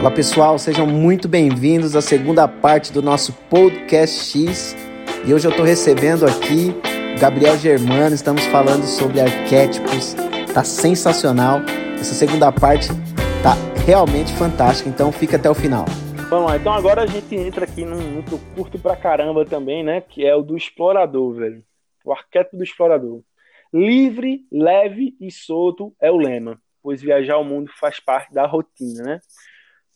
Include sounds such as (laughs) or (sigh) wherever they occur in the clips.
Olá pessoal, sejam muito bem-vindos à segunda parte do nosso Podcast X. E hoje eu estou recebendo aqui Gabriel Germano, estamos falando sobre arquétipos. Tá sensacional. Essa segunda parte tá realmente fantástica, então fica até o final. Vamos lá, então agora a gente entra aqui num, eu curto pra caramba também, né? Que é o do explorador, velho. O arquétipo do explorador. Livre, leve e solto é o lema, pois viajar o mundo faz parte da rotina, né?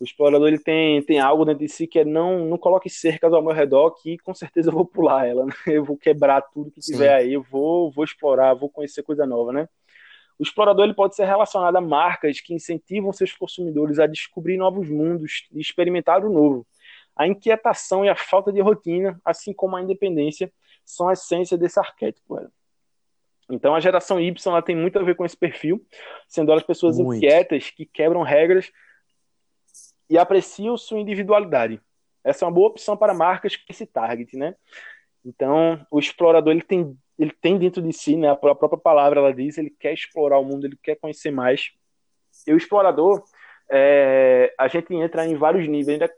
O explorador ele tem, tem algo dentro de si que é não, não coloque cercas ao meu redor que com certeza eu vou pular ela, né? (laughs) Eu vou quebrar tudo que tiver Sim. aí, eu vou, vou explorar, vou conhecer coisa nova, né? O explorador ele pode ser relacionado a marcas que incentivam seus consumidores a descobrir novos mundos e experimentar o novo. A inquietação e a falta de rotina, assim como a independência, são a essência desse arquétipo. Então a geração Y ela tem muito a ver com esse perfil, sendo elas pessoas muito. inquietas que quebram regras e apreciam sua individualidade. Essa é uma boa opção para marcas com esse target, né? Então o explorador ele tem ele tem dentro de si, né? A própria palavra ela diz, ele quer explorar o mundo, ele quer conhecer mais. E o explorador, é, a gente entra em vários níveis. Né?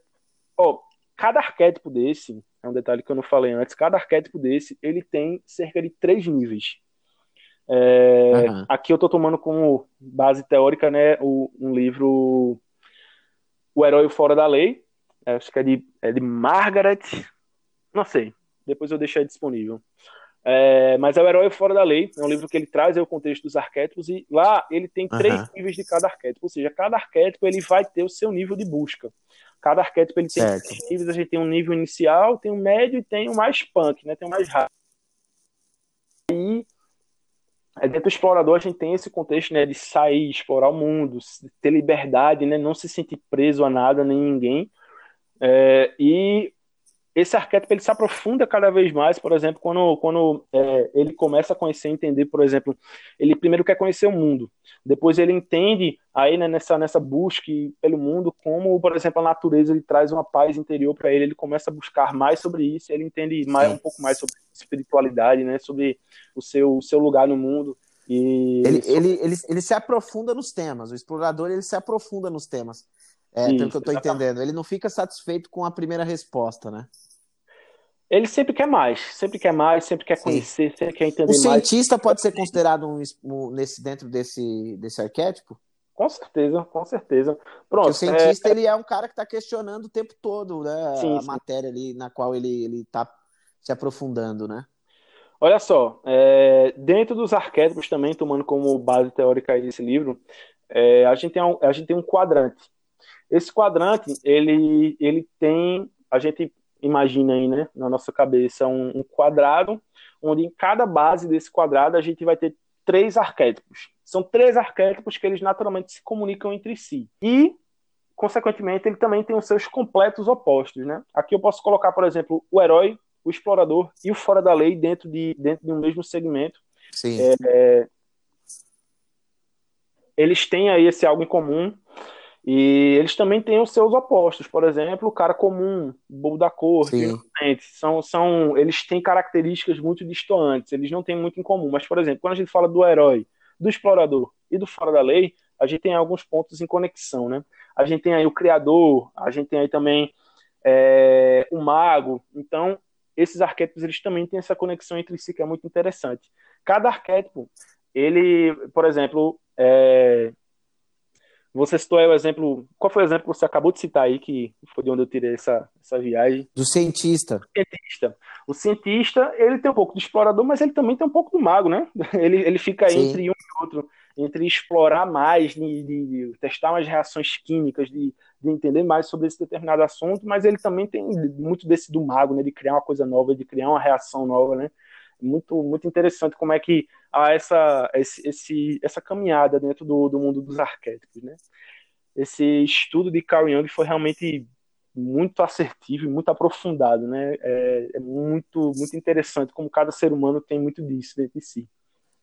Oh, cada arquétipo desse, é um detalhe que eu não falei antes, cada arquétipo desse, ele tem cerca de três níveis. É, uhum. Aqui eu estou tomando como base teórica né, o, um livro O Herói Fora da Lei, acho que é de, é de Margaret, não sei, depois eu deixo aí disponível. É, mas é o Herói Fora da Lei, é um livro que ele traz o contexto dos arquétipos e lá ele tem uhum. três níveis de cada arquétipo, ou seja, cada arquétipo ele vai ter o seu nível de busca. Cada arquétipo ele tem certo. três níveis, a gente tem um nível inicial, tem um médio e tem o um mais punk, né? Tem o um mais rápido. E é, dentro do explorador a gente tem esse contexto né, de sair, explorar o mundo, ter liberdade, né, não se sentir preso a nada nem ninguém. É, e esse arquétipo ele se aprofunda cada vez mais, por exemplo, quando, quando é, ele começa a conhecer, entender, por exemplo, ele primeiro quer conhecer o mundo, depois ele entende aí né, nessa, nessa busca pelo mundo como, por exemplo, a natureza ele traz uma paz interior para ele, ele começa a buscar mais sobre isso, ele entende mais, um pouco mais sobre espiritualidade, né, sobre o seu, o seu lugar no mundo. E ele, ele, ele, ele se aprofunda nos temas, o explorador ele se aprofunda nos temas. É, pelo que eu estou entendendo. Ele não fica satisfeito com a primeira resposta, né? Ele sempre quer mais, sempre quer mais, sempre quer conhecer, Sim. sempre quer entender mais. O cientista mais. pode ser considerado um, um, nesse, dentro desse, desse arquétipo? Com certeza, com certeza. Pronto. Porque o cientista é... ele é um cara que está questionando o tempo todo né, sim, a sim. matéria ali na qual ele está se aprofundando, né? Olha só, é, dentro dos arquétipos também, tomando como base teórica esse livro, é, a, gente tem um, a gente tem um quadrante. Esse quadrante, ele, ele tem, a gente imagina aí, né, na nossa cabeça, um, um quadrado, onde em cada base desse quadrado a gente vai ter três arquétipos. São três arquétipos que eles naturalmente se comunicam entre si. E, consequentemente, ele também tem os seus completos opostos, né? Aqui eu posso colocar, por exemplo, o herói, o explorador e o fora da lei dentro de, dentro de um mesmo segmento. Sim. É, eles têm aí esse algo em comum, e eles também têm os seus opostos, por exemplo, o cara comum, bobo da corte, são, são, eles têm características muito distantes, eles não têm muito em comum. Mas, por exemplo, quando a gente fala do herói, do explorador e do fora da lei, a gente tem alguns pontos em conexão, né? A gente tem aí o criador, a gente tem aí também é, o mago. Então, esses arquétipos eles também têm essa conexão entre si que é muito interessante. Cada arquétipo, ele, por exemplo, é, você citou aí o exemplo. Qual foi o exemplo que você acabou de citar aí, que foi de onde eu tirei essa, essa viagem? Do cientista. O cientista. O cientista, ele tem um pouco do explorador, mas ele também tem um pouco do mago, né? (laughs) Ele, ele fica Sim. entre um e outro, entre explorar mais, de, de, de testar mais reações químicas, de, de, entender mais sobre esse determinado assunto, mas ele também tem muito desse do mago, né? De criar uma coisa nova, de criar uma reação nova, né? Muito, muito interessante como é que a essa, esse, esse, essa caminhada dentro do, do mundo dos arquétipos, né? Esse estudo de Carl Jung foi realmente muito assertivo e muito aprofundado, né? É, é, muito, muito interessante como cada ser humano tem muito disso dentro de si.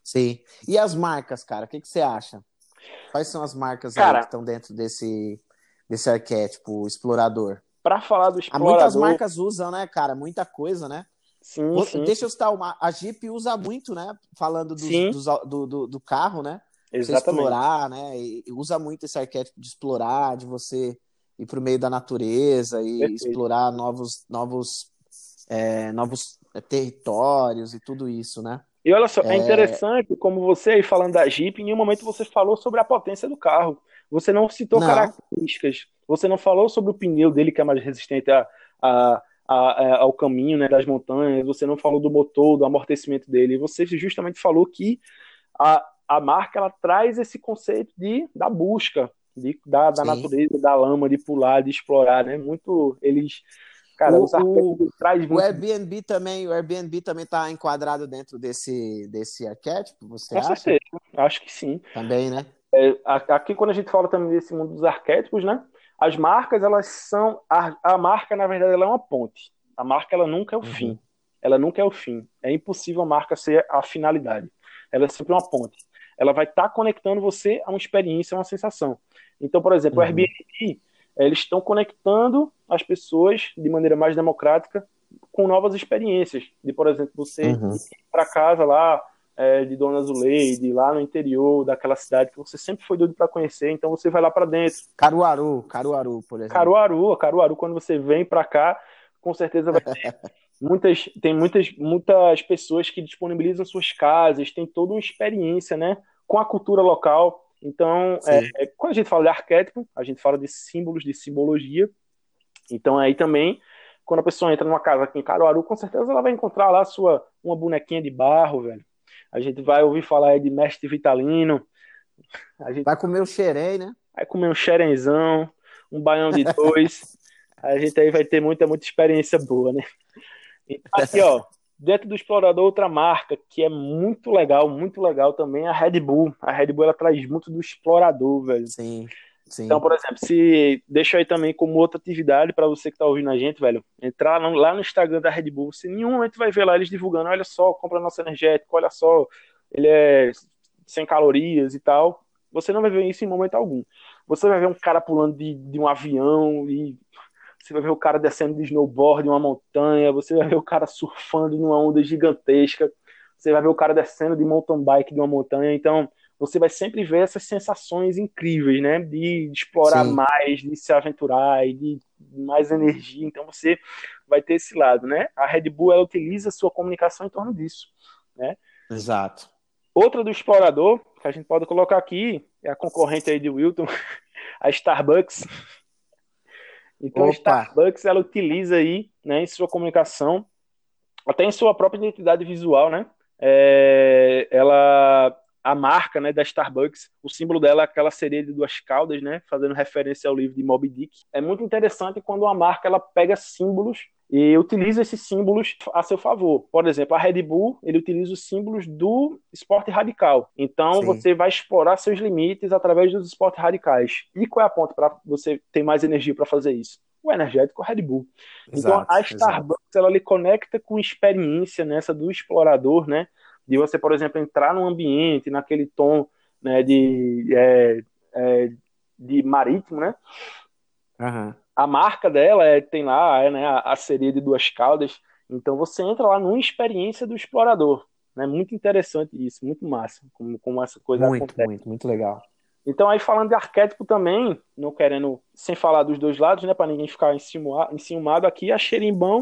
Sim. E as marcas, cara? O que, que você acha? Quais são as marcas cara, que estão dentro desse, desse arquétipo explorador? Para falar do explorador... Muitas marcas usam, né, cara? Muita coisa, né? Sim, sim. Deixa eu citar uma. A Jeep usa muito, né? Falando dos, dos, do, do, do, carro, né? Exatamente. Você explorar, né? E usa muito esse arquétipo de explorar, de você ir para o meio da natureza e Perfeito. explorar novos, novos, é, novos territórios e tudo isso, né? E olha só, é... é interessante como você aí falando da Jeep, em um momento você falou sobre a potência do carro. Você não citou não. características. Você não falou sobre o pneu dele que é mais resistente a, a, a, ao caminho né, das montanhas. Você não falou do motor, do amortecimento dele. Você justamente falou que a, a marca ela traz esse conceito de da busca, de, da, da natureza, da lama, de pular, de explorar, né? Muito eles Cara, o, o, traz o Airbnb também, o Airbnb também está enquadrado dentro desse, desse arquétipo, você Com acha? Certeza, acho que sim. Também, né? É, aqui quando a gente fala também desse mundo dos arquétipos, né? As marcas, elas são a, a marca, na verdade, ela é uma ponte. A marca ela nunca é o uhum. fim. Ela nunca é o fim. É impossível a marca ser a finalidade. Ela é sempre uma ponte. Ela vai estar tá conectando você a uma experiência, a uma sensação. Então, por exemplo, uhum. o Airbnb, eles estão conectando as pessoas de maneira mais democrática com novas experiências. De, por exemplo, você uhum. ir para casa lá é, de Dona Zuleide, lá no interior daquela cidade que você sempre foi doido para conhecer, então você vai lá para dentro. Caruaru, Caruaru, por exemplo. Caruaru, Caruaru, quando você vem para cá, com certeza vai ter (laughs) muitas, tem muitas, muitas pessoas que disponibilizam suas casas, tem toda uma experiência, né, com a cultura local. Então, é, é, quando a gente fala de arquétipo, a gente fala de símbolos, de simbologia. Então, aí também, quando a pessoa entra numa casa aqui em Caruaru, com certeza ela vai encontrar lá sua uma bonequinha de barro, velho. A gente vai ouvir falar aí de mestre vitalino. A gente... Vai comer o xerém, né? Vai comer um xerenzão, um baião de dois. (laughs) a gente aí vai ter muita, muita experiência boa, né? Então, aqui, ó, Dentro do explorador, outra marca que é muito legal, muito legal também é a Red Bull. A Red Bull ela traz muito do explorador, velho. Sim. Sim. Então, por exemplo, se deixa aí também como outra atividade para você que tá ouvindo a gente, velho, entrar lá no Instagram da Red Bull, em nenhum momento vai ver lá eles divulgando, olha só, compra nosso energético, olha só, ele é sem calorias e tal. Você não vai ver isso em momento algum. Você vai ver um cara pulando de, de um avião e você vai ver o cara descendo de snowboard em uma montanha, você vai ver o cara surfando numa onda gigantesca, você vai ver o cara descendo de mountain bike de uma montanha, então você vai sempre ver essas sensações incríveis, né, de, explorar Sim. mais, de se aventurar e de mais energia, então você vai ter esse lado, né? A Red Bull ela utiliza a sua comunicação em torno disso, né? Exato. Outra do explorador, que a gente pode colocar aqui, é a concorrente aí de Wilton, (laughs) a Starbucks. Então, Opa. a Starbucks ela utiliza aí, né, em sua comunicação, até em sua própria identidade visual, né? É, ela a marca né, da Starbucks, o símbolo dela é aquela sereia de duas caudas, né, fazendo referência ao livro de Moby Dick. É muito interessante quando uma marca ela pega símbolos e utiliza esses símbolos a seu favor. Por exemplo, a Red Bull, ele utiliza os símbolos do esporte radical. Então, Sim. você vai explorar seus limites através dos esportes radicais. E qual é a ponta para você ter mais energia para fazer isso? O energético Red Bull. Então, exato, então, a Starbucks, exato. ela lhe conecta com experiência nessa do explorador, né? De você, por exemplo, entrar num ambiente, naquele tom né, de, é, é, de marítimo, né? Uhum a marca dela é, tem lá é, né, a, sereia de duas caudas. Então você entra lá numa experiência do explorador. Né? Muito interessante isso, muito massa, como, como essa coisa muito, acontece. Muito, muito legal. Então aí falando de arquétipo também, não querendo, sem falar dos dois lados, né, para ninguém ficar enciumado aqui, a xerimbão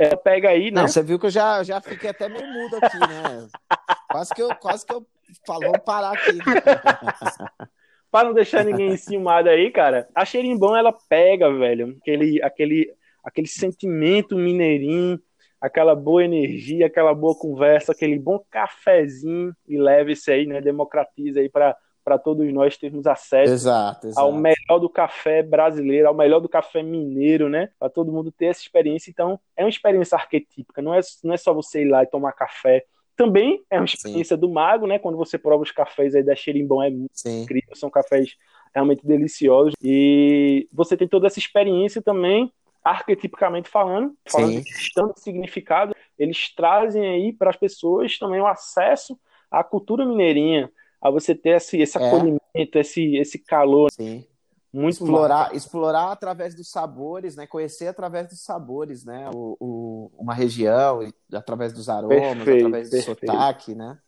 é, pega aí, né? Não, você viu que eu já, já fiquei até meio mudo aqui, né? (laughs) quase que eu, quase que eu falou parar aqui. Né? (laughs) para não deixar ninguém enciumado aí, cara, a xerimbão ela pega, velho, aquele, aquele, aquele sentimento mineirinho, aquela boa energia, aquela boa conversa, aquele bom cafezinho e leva isso aí, né? Democratiza aí para para todos nós termos acesso exato, exato. ao melhor do café brasileiro, ao melhor do café mineiro, né? Para todo mundo ter essa experiência. Então, é uma experiência arquetípica, não é, não é só você ir lá e tomar café, também é uma experiência Sim. do mago, né? Quando você prova os cafés aí da Xerimbão, é muito Sim. incrível, são cafés realmente deliciosos. E você tem toda essa experiência também, arquetipicamente falando, falando Sim. de questão de significado, eles trazem aí para as pessoas também o acesso à cultura mineirinha, a você ter esse, esse é. acolhimento, esse, esse calor. Sim. Muito explorar, explorar através dos sabores, né? Conhecer através dos sabores, né? O, o uma região, através dos aromas, perfeito, através do perfeito. sotaque, né?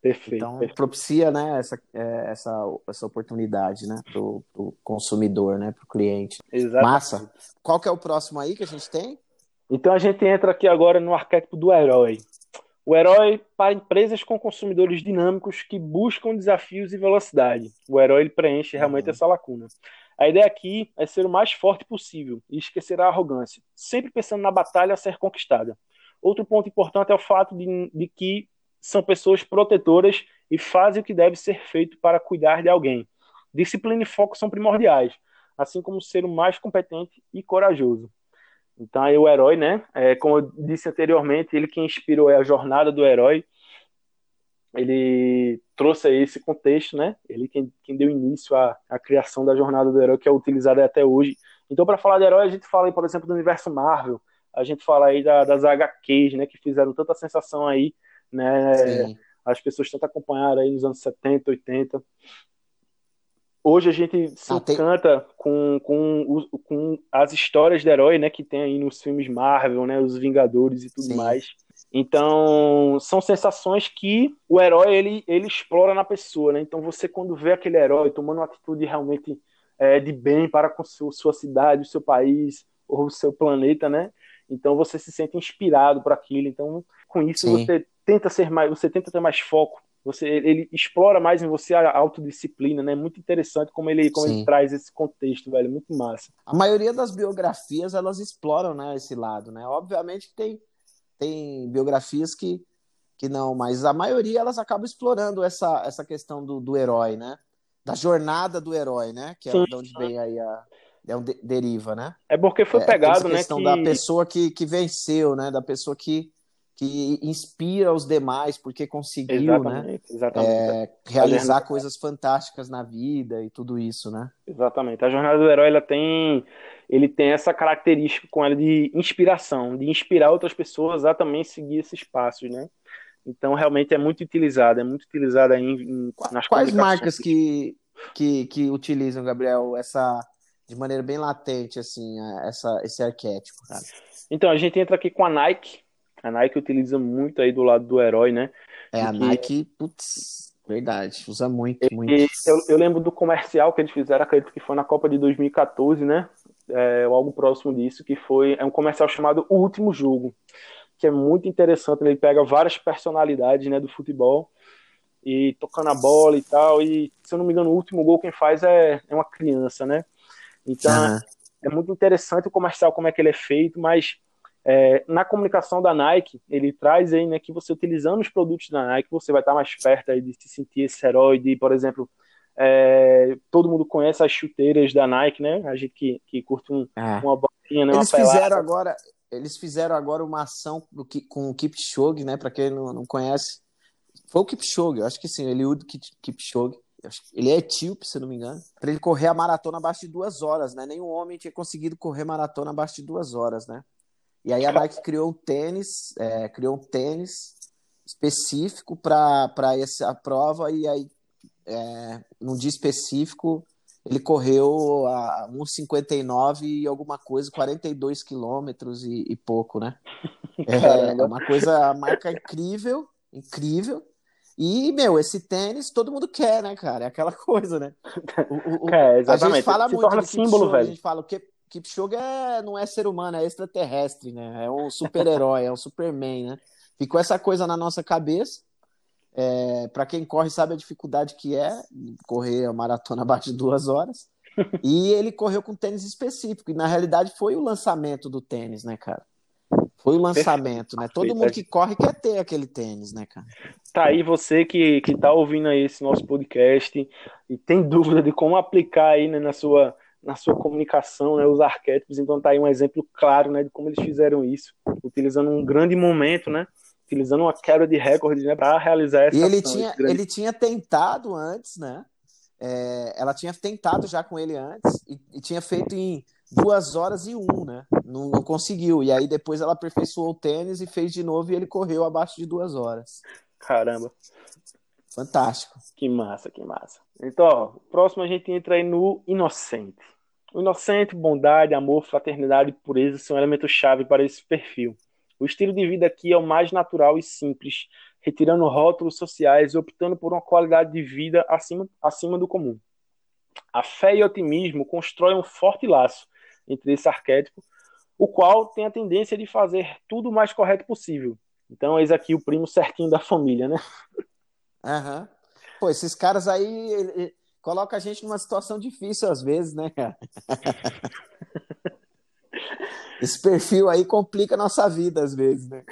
Perfeito. Então, perfeito. propicia né, essa, é, essa, essa oportunidade né, para o consumidor, né, para o cliente. Exatamente. Massa. Qual que é o próximo aí que a gente tem? Então a gente entra aqui agora no arquétipo do herói. O herói para empresas com consumidores dinâmicos que buscam desafios e velocidade. O herói preenche realmente Uhum. essa lacuna. A ideia aqui é ser o mais forte possível e esquecer a arrogância, sempre pensando na batalha a ser conquistada. Outro ponto importante é o fato de, de que são pessoas protetoras e fazem o que deve ser feito para cuidar de alguém. Disciplina e foco são primordiais, assim como ser o mais competente e corajoso. Então aí o herói, né? É, como eu disse anteriormente, ele que inspirou é a jornada do herói. Ele trouxe aí esse contexto, né? Ele quem, quem deu início à, à criação da jornada do herói, que é utilizada até hoje. Então, para falar de herói, a gente fala aí, por exemplo, do universo Marvel, a gente fala aí da, das HQs, né? Que fizeram tanta sensação aí, né? Sim. As pessoas tanto acompanharam aí nos anos 70, 80. Hoje a gente se Ah, tem- encanta com, com, o- com as histórias de herói, né, que tem aí nos filmes Marvel, né, os Vingadores e tudo Sim. mais. Então, são sensações que o herói ele, ele explora na pessoa, né? Então, você quando vê aquele herói tomando uma atitude realmente é, de bem para com su- sua cidade, o seu país ou o seu planeta, né? Então, você se sente inspirado por aquilo. Então, com isso Sim. você tenta ser mais, você tenta ter mais foco. Você, ele explora mais em você a autodisciplina, né? Muito interessante como ele, como Sim. ele traz esse contexto, velho. Muito massa. A maioria das biografias, elas exploram, né, esse lado, né? Obviamente que tem, tem biografias que, que não, mas a maioria elas acabam explorando essa, essa questão do, do herói, né? Da jornada do herói, né? Que é Sim, de onde vem aí a... É um de- deriva, né? É porque foi É, pegado, né? questão Que... da pessoa que, que venceu, né? Da pessoa que, que inspira os demais porque conseguiu, né? Exatamente, exatamente. É, realizar jornada- coisas fantásticas na vida e tudo isso, né? Exatamente. A jornada do herói ela tem, ele tem essa característica com ela de inspiração, de inspirar outras pessoas a também seguir esses passos, né? Então realmente é muito utilizada, é muito utilizada em, em nas Quais marcas que, que, que utilizam, Gabriel, essa de maneira bem latente, assim, essa, esse arquétipo, cara? Então a gente entra aqui com a Nike. A Nike utiliza muito aí do lado do herói, né? É a Nike, putz, verdade, usa muito, muito. E eu, eu lembro do comercial que eles fizeram, acredito que foi na Copa de 2014, né? É, ou algo próximo disso, que foi é um comercial chamado O Último Jogo, que é muito interessante. Ele pega várias personalidades né, do futebol e tocando a bola e tal. E se eu não me engano, o último gol quem faz é, é uma criança, né? Então Aham. é muito interessante o comercial, como é que ele é feito, mas é, na comunicação da Nike, ele traz aí, né, que você utilizando os produtos da Nike, você vai estar mais perto aí de se sentir esse herói, de, por exemplo, é, todo mundo conhece as chuteiras da Nike, né? A gente que, que curte um- É. uma bolinha, né? Eles pelada. fizeram agora, eles fizeram agora uma ação com o Kipchoge, né? Para quem não, não conhece, foi o Kipchoge, eu acho que sim, Eliud Kip- Kipchoge. Ele é etíope, se eu não me engano. Para ele correr a maratona abaixo de duas horas, né? Nenhum homem tinha conseguido correr maratona abaixo de duas horas, né? E aí a Nike criou um tênis, é, criou um tênis específico para essa prova e aí é, num dia específico ele correu a 1,59 e alguma coisa, 42 quilômetros e, e pouco, né? É, é uma coisa, a marca incrível, incrível. E, meu, esse tênis todo mundo quer, né, cara? É aquela (laughs) coisa, né? (laughs) O- o- o- É, a exatamente. gente fala Se muito torna símbolo, Kipchoge, a velho. gente fala o que Kipchoge é, não é ser humano, é extraterrestre, né? É um super-herói, (laughs) é um Superman, né? Ficou essa coisa na nossa cabeça. É, para quem corre sabe a dificuldade que é correr a maratona (laughs) abaixo de duas horas. (laughs) E ele correu com tênis específico. E na realidade foi o lançamento do tênis, né, cara? Foi o lançamento, né? Todo mundo que corre quer ter aquele tênis, né, cara? Tá aí você que, que tá ouvindo aí esse nosso podcast e tem dúvida de como aplicar aí né, na, sua, na sua comunicação, né, os arquétipos. Então tá aí um exemplo claro, né, de como eles fizeram isso, utilizando um grande momento, né, utilizando uma quebra de recorde, né, para realizar essa E ele ação, tinha, grande- ele tinha tentado antes, né? É, ela tinha tentado já com ele antes e, e tinha feito em duas horas e um, né? Não, não conseguiu. E aí depois ela aperfeiçoou o tênis e fez de novo e ele correu abaixo de duas horas. Caramba, Fantástico. que massa, que massa. Então, ó, próximo a gente entra aí no inocente. Inocente, bondade, amor, fraternidade e pureza são elementos-chave para esse perfil. O estilo de vida aqui é o mais natural e simples, retirando rótulos sociais e optando por uma qualidade de vida acima, acima do comum. A fé e o otimismo constroem um forte laço entre esse arquétipo, o qual tem a tendência de fazer tudo o mais correto possível. Então, eis aqui o primo certinho da família, né? Aham. Uhum. Pô, esses caras aí colocam a gente numa situação difícil às vezes, né, cara? (laughs) Esse perfil aí complica a nossa vida às vezes, né?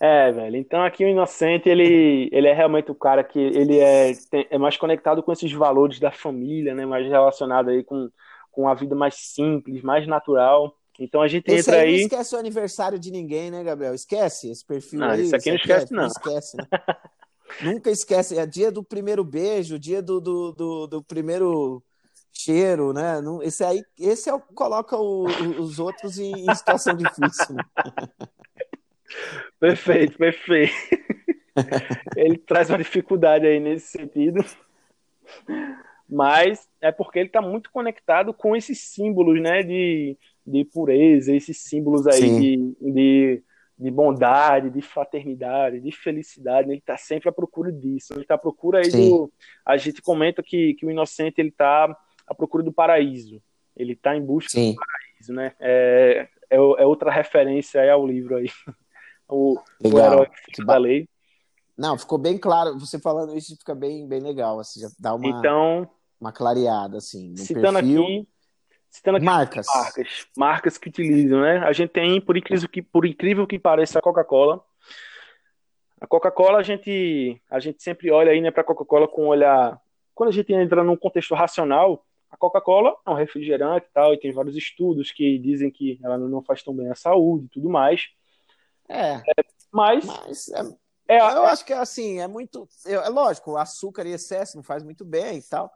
É, velho. Então aqui o Inocente, ele, ele é realmente o cara que ele é, tem, é mais conectado com esses valores da família, né? Mais relacionado aí com, com a vida mais simples, mais natural. Então a gente esse entra aí. Não esquece o aniversário de ninguém, né, Gabriel? Esquece esse perfil não, aí. Isso aqui não esquece, não. Não esquece, né? (laughs) Nunca esquece. É dia do primeiro beijo, dia do, do, do, do primeiro cheiro, né? Esse aí, esse é o coloca o, os outros em, em situação difícil. Né? (laughs) Perfeito, perfeito. ele traz uma dificuldade aí nesse sentido. Mas é porque ele está muito conectado com esses símbolos, né? De, de pureza, esses símbolos aí de, de, de, bondade, de fraternidade, de felicidade. Né? Ele está sempre à procura disso. Ele está à procura aí Sim. do. A gente comenta que, que o inocente ele está à procura do paraíso. Ele está em busca Sim. do paraíso, né? É, é, é outra referência aí ao livro aí (laughs) o, o herói que da lei. Não, ficou bem claro. Você falando isso fica bem, bem legal. Assim, já dá uma, então, uma clareada, assim. citando perfil. aqui. Citando aqui marcas. marcas. Marcas que utilizam, né? A gente tem, por incrível que, por incrível que pareça, a Coca-Cola. A Coca-Cola, a gente, a gente sempre olha aí, né, para a Coca-Cola com um olhar. Quando a gente entra num contexto racional, a Coca-Cola é um refrigerante e tal, e tem vários estudos que dizem que ela não faz tão bem à saúde e tudo mais. É. é mas. mas é, é, eu acho que é assim, é muito. É lógico, açúcar em excesso não faz muito bem e tal.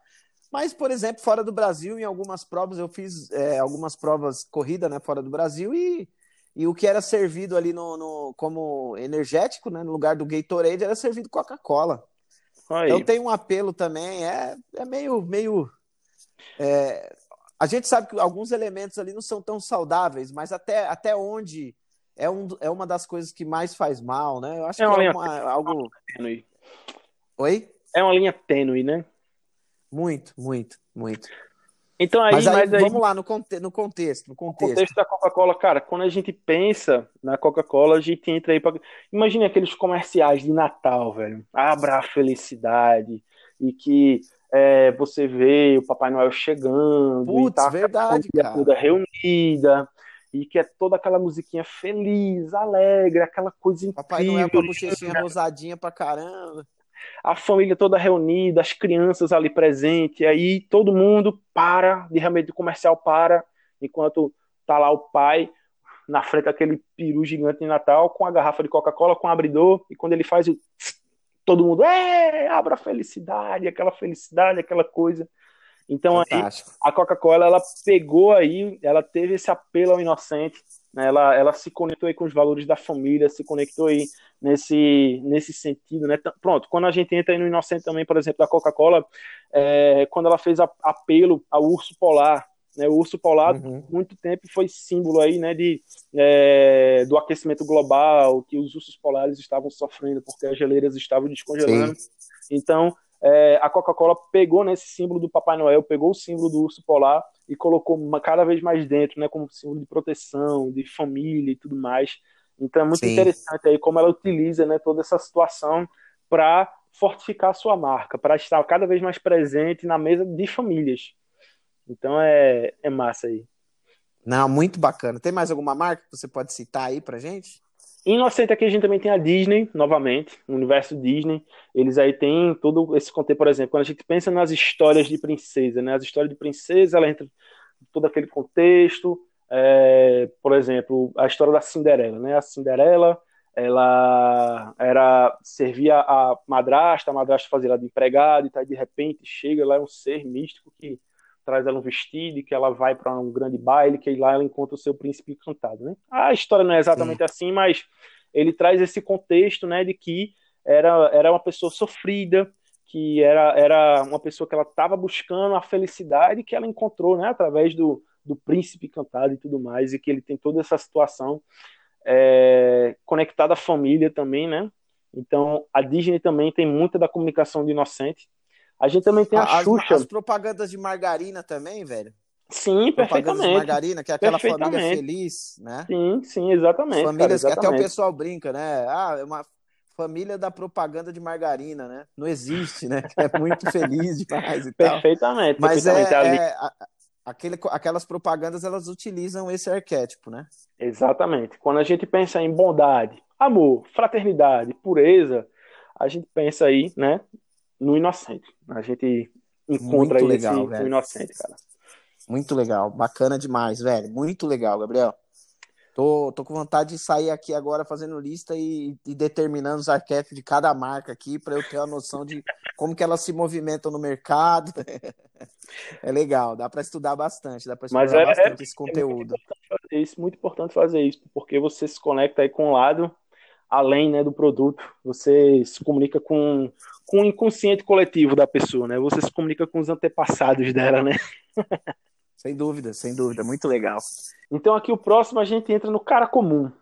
Mas, por exemplo, fora do Brasil, em algumas provas, eu fiz é, algumas provas corrida né, fora do Brasil e, e o que era servido ali no, no, como energético, né, no lugar do Gatorade, era servido Coca-Cola. Então tem um apelo também, é, é meio. meio é, a gente sabe que alguns elementos ali não são tão saudáveis, mas até, até onde é, um, é uma das coisas que mais faz mal, né? Eu acho é que é uma, algo. Tênue. Oi? É uma linha tênue, né? Muito, muito, muito. Então aí, mas aí, mas aí vamos lá no, conte no contexto, no contexto. Contexto da Coca-Cola, cara, quando a gente pensa na Coca-Cola, a gente entra aí para Imagine aqueles comerciais de Natal, velho. Abra a felicidade e que é, você vê o Papai Noel chegando Putz, e tá verdade, a família toda reunida e que é toda aquela musiquinha feliz, alegre, aquela coisa incrível. Papai Noel com a bochechinha rosadinha pra caramba. A família toda reunida, as crianças ali presentes, aí todo mundo para, de remédio comercial para, enquanto tá lá o pai na frente daquele peru gigante de Natal com a garrafa de Coca-Cola, com o abridor, e quando ele faz o (tsk) todo mundo, é, abra a felicidade, aquela felicidade, aquela coisa. Então aí, a Coca-Cola ela pegou aí, ela teve esse apelo ao inocente? Ela, ela se conectou aí com os valores da família, se conectou aí nesse, nesse sentido, né? Pronto, quando a gente entra aí no inocente também, por exemplo, da Coca-Cola, é, quando ela fez a, apelo ao urso polar, né? O urso polar, uhum. muito tempo foi símbolo aí, né, de, é, do aquecimento global, que os ursos polares estavam sofrendo porque as geleiras estavam descongelando. Sim. Então, é, a Coca-Cola pegou nesse símbolo do Papai Noel, pegou o símbolo do urso polar e colocou uma, cada vez mais dentro, né, como símbolo de proteção, de família e tudo mais. Então é muito Sim. interessante aí como ela utiliza, né, toda essa situação para fortificar a sua marca, para estar cada vez mais presente na mesa de famílias. Então é, é massa aí. Não, muito bacana. Tem mais alguma marca que você pode citar aí pra gente? Inocente aqui a gente também tem a Disney, novamente, o universo Disney. Eles aí têm todo esse conteúdo, por exemplo, quando a gente pensa nas histórias de princesa, né? As histórias de princesa, ela entra todo aquele contexto. É, por exemplo, a história da Cinderela, né? A Cinderela, ela era servia a madrasta, a madrasta fazia ela de empregada e tal, e de repente chega lá é um ser místico que traz ela um vestido e que ela vai para um grande baile, que lá ela encontra o seu príncipe encantado, né? A história não é exatamente Sim. assim, mas ele traz esse contexto, né, de que era, era uma pessoa sofrida, que era, era uma pessoa que ela estava buscando a felicidade que ela encontrou, né, através do, do príncipe encantado e tudo mais, e que ele tem toda essa situação é, conectada à família também, né? Então, a Disney também tem muita da comunicação de inocente. A gente também tem a as, Xuxa. As propagandas de margarina também, velho. Sim, perfeitamente. De margarina, que é aquela família feliz, né? Sim, sim, exatamente. Famílias cara, exatamente. que até o pessoal brinca, né? Ah, é uma família da propaganda de margarina, né? Não existe, né? (laughs) É muito feliz demais e tal. Perfeitamente. Mas perfeitamente. é, é aquele, aquelas propagandas, elas utilizam esse arquétipo, né? Exatamente. Quando a gente pensa em bondade, amor, fraternidade, pureza, a gente pensa aí, né, no inocente. A gente encontra Muito legal, esse, velho. inocente, cara. Muito legal, bacana demais, velho. Muito legal, Gabriel. Tô, tô com vontade de sair aqui agora fazendo lista e, e determinando os arquétipos de cada marca aqui para eu ter a noção de como que elas se movimentam no mercado. (laughs) é legal, dá para estudar bastante, dá para estudar Mas é, bastante é, esse conteúdo. É muito, isso, muito importante fazer isso, porque você se conecta aí com o lado além né, do produto. Você se comunica com, com o inconsciente coletivo da pessoa, né? Você se comunica com os antepassados dela, né? (laughs) Sem dúvida, sem dúvida, muito legal. Então aqui o próximo a gente entra no cara comum.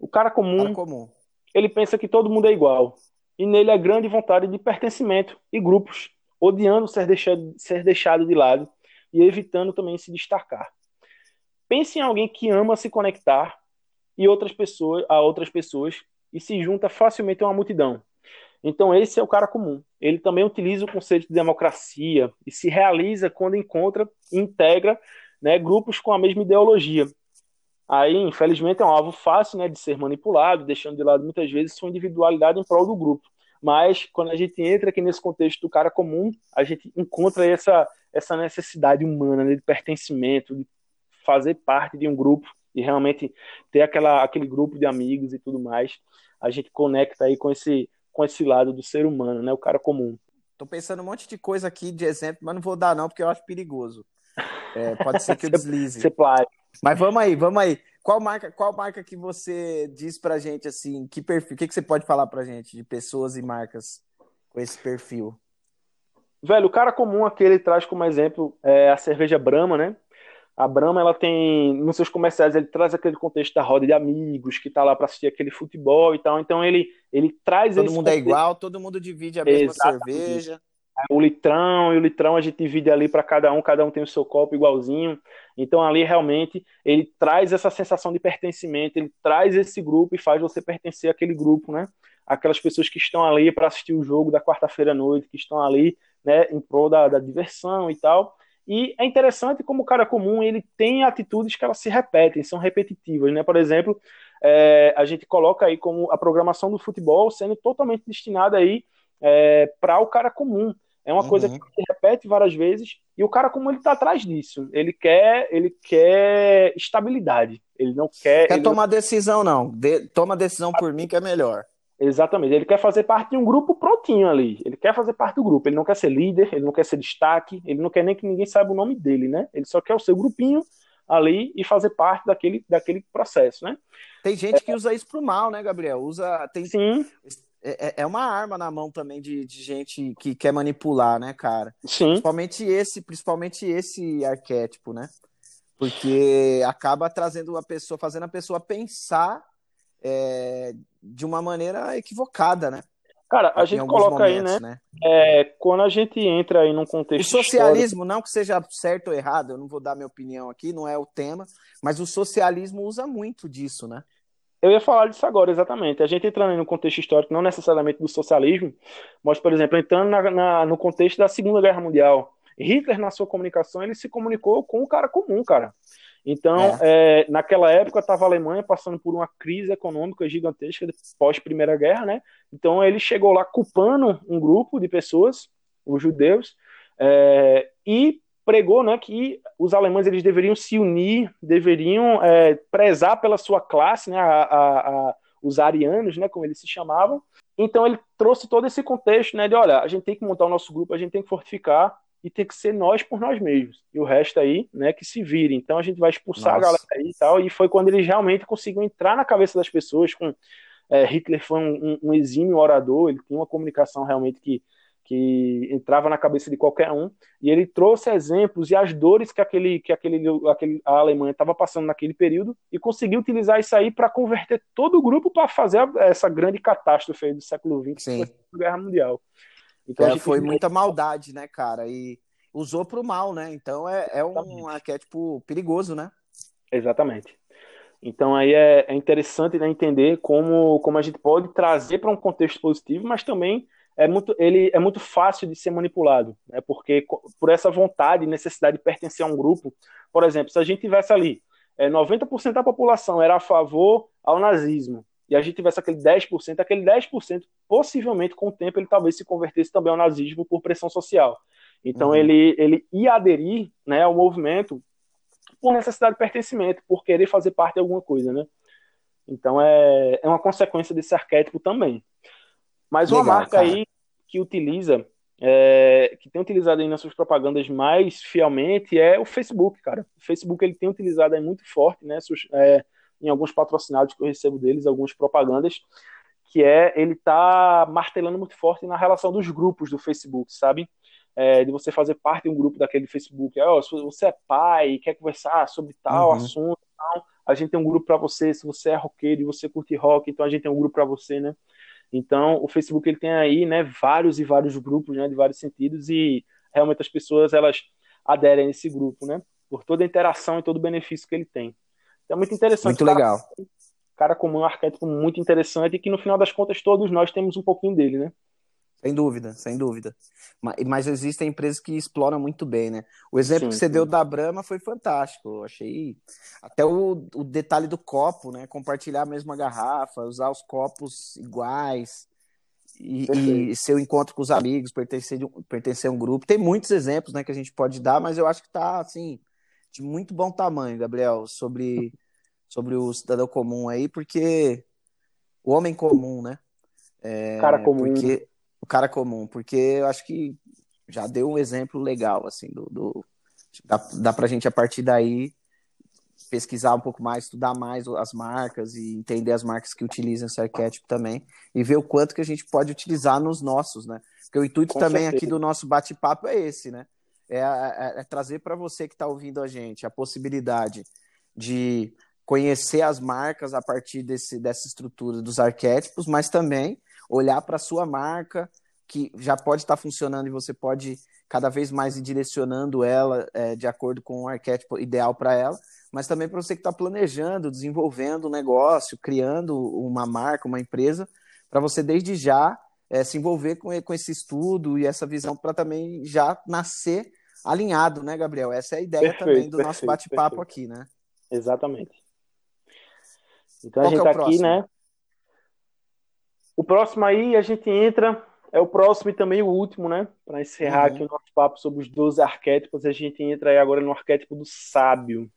O cara comum, cara comum. ele pensa que todo mundo é igual. E nele a grande vontade de pertencimento e grupos, odiando ser deixado, ser deixado de lado e evitando também se destacar. Pense em alguém que ama se conectar e outras pessoas a outras pessoas e se junta facilmente a uma multidão. Então, esse é o cara comum. Ele também utiliza o conceito de democracia e se realiza quando encontra e integra né, grupos com a mesma ideologia. Aí, infelizmente, é um alvo fácil né, de ser manipulado, deixando de lado muitas vezes sua individualidade em prol do grupo. Mas, quando a gente entra aqui nesse contexto do cara comum, a gente encontra essa, essa necessidade humana né, de pertencimento, de fazer parte de um grupo e realmente ter aquela, aquele grupo de amigos e tudo mais. A gente conecta aí com esse com esse lado do ser humano, né? O cara comum. Tô pensando um monte de coisa aqui de exemplo, mas não vou dar não, porque eu acho perigoso. É, pode ser que eu (laughs) deslize. Você plágio. Mas vamos aí, vamos aí. Qual marca, qual marca que você diz pra gente assim, que perfil, o que, que você pode falar pra gente de pessoas e marcas com esse perfil? Velho, o cara comum aqui ele traz como exemplo é, a cerveja Brahma, né? A Brahma, ela tem, nos seus comerciais, ele traz aquele contexto da roda de amigos, que tá lá para assistir aquele futebol e tal. Então ele, ele traz Todo mundo é contexto. é igual, todo mundo divide a mesma Exatamente. cerveja. O litrão e o litrão a gente divide ali para cada um, cada um tem o seu copo igualzinho. Então ali realmente ele traz essa sensação de pertencimento, ele traz esse grupo e faz você pertencer àquele grupo, né? Aquelas pessoas que estão ali para assistir o jogo da quarta-feira à noite, que estão ali, né, em prol da, da diversão e tal. E é interessante como o cara comum ele tem atitudes que elas se repetem, são repetitivas, né? Por exemplo, é, a gente coloca aí como a programação do futebol sendo totalmente destinada aí é, para o cara comum. É uma uhum. coisa que se repete várias vezes e o cara comum ele está atrás disso. Ele quer, ele quer estabilidade. Ele não quer. Quer tomar não... decisão não. De... Toma decisão por mim que é melhor. Exatamente. Ele quer fazer parte de um grupo prontinho ali. Ele quer fazer parte do grupo. Ele não quer ser líder, ele não quer ser destaque, ele não quer nem que ninguém saiba o nome dele, né? Ele só quer o seu grupinho ali e fazer parte daquele, daquele processo, né? Tem gente é, que usa isso pro mal, né, Gabriel? Usa. Tem, sim. É, é, é uma arma na mão também de, de gente que quer manipular, né, cara? Sim. Principalmente esse, principalmente esse arquétipo, né? Porque acaba trazendo a pessoa, fazendo a pessoa pensar é, de uma maneira equivocada, né? Cara, a gente coloca momentos, aí, né? né? É, quando a gente entra aí num contexto. O socialismo, histórico... não que seja certo ou errado, eu não vou dar minha opinião aqui, não é o tema, mas o socialismo usa muito disso, né? Eu ia falar disso agora, exatamente. A gente entrando no contexto histórico, não necessariamente do socialismo, mas, por exemplo, entrando na, na, no contexto da Segunda Guerra Mundial. Hitler, na sua comunicação, ele se comunicou com o cara comum, cara. Então, é. É, naquela época, estava a Alemanha passando por uma crise econômica gigantesca pós-Primeira Guerra, né? Então, ele chegou lá culpando um grupo de pessoas, os judeus, é, e pregou né, que os alemães eles deveriam se unir, deveriam é, prezar pela sua classe, né, a, a, a, os arianos, né, como eles se chamavam. Então, ele trouxe todo esse contexto né, de, olha, a gente tem que montar o nosso grupo, a gente tem que fortificar, e tem que ser nós por nós mesmos. E o resto aí, né, que se vire. Então a gente vai expulsar Nossa. a galera aí e tal. E foi quando eles realmente conseguiram entrar na cabeça das pessoas. Com é, Hitler foi um, um, um, exímio orador, ele tinha uma comunicação realmente que, que entrava na cabeça de qualquer um, e ele trouxe exemplos e as dores que aquele que aquele, aquele a Alemanha estava passando naquele período e conseguiu utilizar isso aí para converter todo o grupo para fazer essa grande catástrofe do século XX, que foi a Guerra Mundial. Então é, foi muita maldade, né, cara? E usou para o mal, né? Então é, é um arquétipo perigoso, né? Exatamente. Então aí é, é interessante né, entender como, como a gente pode trazer para um contexto positivo, mas também é muito, ele é muito fácil de ser manipulado, né? porque por essa vontade e necessidade de pertencer a um grupo, por exemplo, se a gente tivesse ali é, 90% da população era a favor ao nazismo, e a gente tivesse aquele 10%, aquele 10% possivelmente com o tempo ele talvez se convertesse também ao nazismo por pressão social. Então uhum. ele, ele ia aderir né, ao movimento por necessidade de pertencimento, por querer fazer parte de alguma coisa, né? Então é, é uma consequência desse arquétipo também. Mas Legal, uma marca cara. aí que utiliza, é, que tem utilizado aí nas suas propagandas mais fielmente é o Facebook, cara. O Facebook ele tem utilizado aí muito forte, né? É, em alguns patrocinados que eu recebo deles, algumas propagandas, que é ele tá martelando muito forte na relação dos grupos do Facebook, sabe? É, de você fazer parte de um grupo daquele Facebook. Oh, se você é pai quer conversar sobre tal uhum. assunto, tal, a gente tem um grupo para você. Se você é roqueiro e você curte rock, então a gente tem um grupo para você, né? Então, o Facebook ele tem aí, né, vários e vários grupos, né, de vários sentidos e realmente as pessoas elas aderem a esse grupo, né, por toda a interação e todo o benefício que ele tem. Então, é muito interessante. Muito cara, legal. Cara como um arquétipo muito interessante e que no final das contas todos nós temos um pouquinho dele, né? Sem dúvida, sem dúvida. Mas, mas, existem empresas que exploram muito bem, né? O exemplo sim, que você sim. deu da Brahma foi fantástico. Eu achei até o, o detalhe do copo, né? Compartilhar a mesma garrafa, usar os copos iguais e, e seu encontro com os amigos, pertencer, pertencer a um grupo. Tem muitos exemplos, né, que a gente pode dar, mas eu acho que tá assim de muito bom tamanho, Gabriel, sobre sobre o cidadão comum aí, porque o homem comum, né? É, cara comum. Porque o cara comum, porque eu acho que já deu um exemplo legal, assim, do, do dá, dá pra gente a partir daí pesquisar um pouco mais, estudar mais as marcas e entender as marcas que utilizam esse arquétipo também e ver o quanto que a gente pode utilizar nos nossos, né? Porque o intuito Com também certeza. aqui do nosso bate-papo é esse, né? É, é, é trazer para você que está ouvindo a gente a possibilidade de conhecer as marcas a partir desse, dessa estrutura dos arquétipos, mas também olhar para a sua marca, que já pode estar funcionando e você pode cada vez mais ir direcionando ela é, de acordo com o arquétipo ideal para ela, mas também para você que está planejando, desenvolvendo um negócio, criando uma marca, uma empresa, para você desde já é, se envolver com, com esse estudo e essa visão para também já nascer alinhado, né, Gabriel? Essa é a ideia perfeito, também do perfeito, nosso bate-papo aqui, né? Exatamente. Então Qual a gente está é aqui, né? O próximo aí a gente entra, é o próximo e também o último, né? Para encerrar uhum. aqui o nosso papo sobre os 12 arquétipos, a gente entra aí agora no arquétipo do sábio.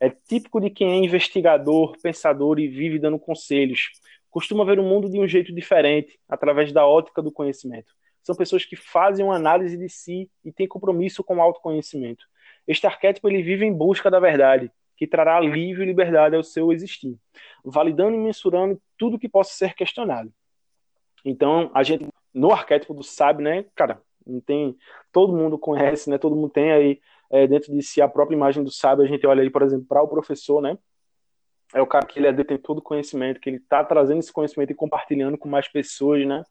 É típico de quem é investigador, pensador e vive dando conselhos. Costuma ver o mundo de um jeito diferente, através da ótica do conhecimento. São pessoas que fazem uma análise de si e têm compromisso com o autoconhecimento. Este arquétipo ele vive em busca da verdade, que trará alívio e liberdade ao seu existir, validando e mensurando tudo que possa ser questionado. Então, a gente, no arquétipo do sábio, né, cara, não tem, todo mundo conhece, né, todo mundo tem aí é, dentro de si a própria imagem do sábio, a gente olha aí, por exemplo, para o professor, né, é o cara que ele é detentor do conhecimento, que ele está trazendo esse conhecimento e compartilhando com mais pessoas, né,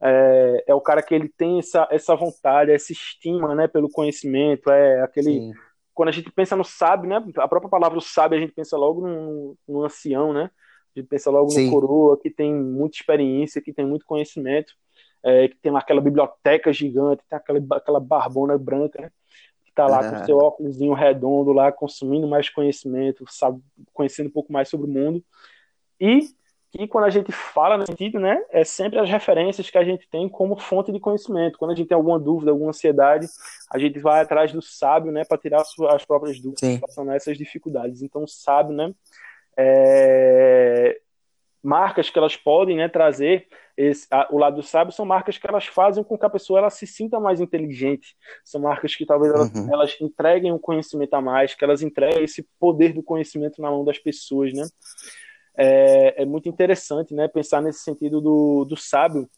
é, é, o cara que ele tem essa, essa vontade, essa estima, né, pelo conhecimento, é aquele... Sim. Quando a gente pensa no sábio, né, a própria palavra sábio, a gente pensa logo no, no ancião, né, a gente pensa logo Sim. no coroa, que tem muita experiência, que tem muito conhecimento, é, que tem aquela biblioteca gigante, tem aquela, aquela barbona branca, né? que está lá com seu óculos redondo lá, consumindo mais conhecimento, sabe, conhecendo um pouco mais sobre o mundo. E que quando a gente fala nesse sentido, né, é sempre as referências que a gente tem como fonte de conhecimento. Quando a gente tem alguma dúvida, alguma ansiedade, a gente vai atrás do sábio, né, para tirar as próprias dúvidas, relacionar essas dificuldades. Então, o sábio, né, é, marcas que elas podem né, trazer esse, a, o lado do sábio são marcas que elas fazem com que a pessoa ela se sinta mais inteligente são marcas que talvez elas, uhum. elas entreguem um conhecimento a mais que elas entreguem esse poder do conhecimento na mão das pessoas né é, é muito interessante né pensar nesse sentido do, do sábio